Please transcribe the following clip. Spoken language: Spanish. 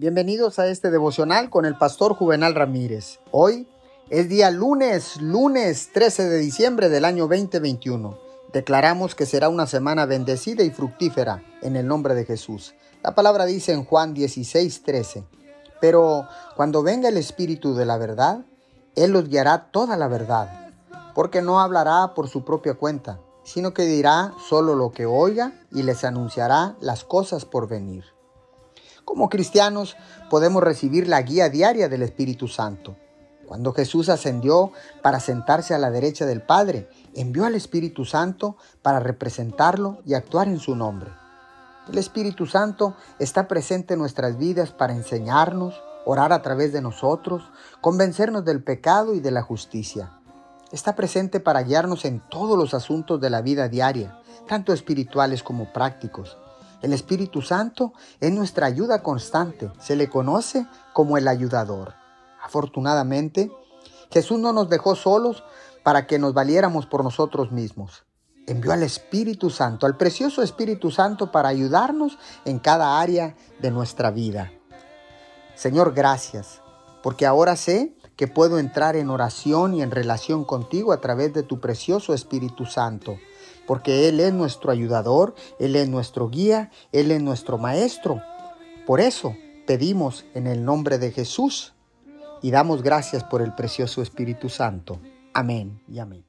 Bienvenidos a este devocional con el pastor Juvenal Ramírez. Hoy es día lunes, lunes 13 de diciembre del año 2021. Declaramos que será una semana bendecida y fructífera en el nombre de Jesús. La palabra dice en Juan 16, 13. Pero cuando venga el Espíritu de la verdad, Él los guiará toda la verdad, porque no hablará por su propia cuenta, sino que dirá solo lo que oiga y les anunciará las cosas por venir. Como cristianos podemos recibir la guía diaria del Espíritu Santo. Cuando Jesús ascendió para sentarse a la derecha del Padre, envió al Espíritu Santo para representarlo y actuar en su nombre. El Espíritu Santo está presente en nuestras vidas para enseñarnos, orar a través de nosotros, convencernos del pecado y de la justicia. Está presente para guiarnos en todos los asuntos de la vida diaria, tanto espirituales como prácticos. El Espíritu Santo es nuestra ayuda constante. Se le conoce como el ayudador. Afortunadamente, Jesús no nos dejó solos para que nos valiéramos por nosotros mismos. Envió al Espíritu Santo, al precioso Espíritu Santo, para ayudarnos en cada área de nuestra vida. Señor, gracias, porque ahora sé que puedo entrar en oración y en relación contigo a través de tu precioso Espíritu Santo porque Él es nuestro ayudador, Él es nuestro guía, Él es nuestro maestro. Por eso pedimos en el nombre de Jesús y damos gracias por el precioso Espíritu Santo. Amén y amén.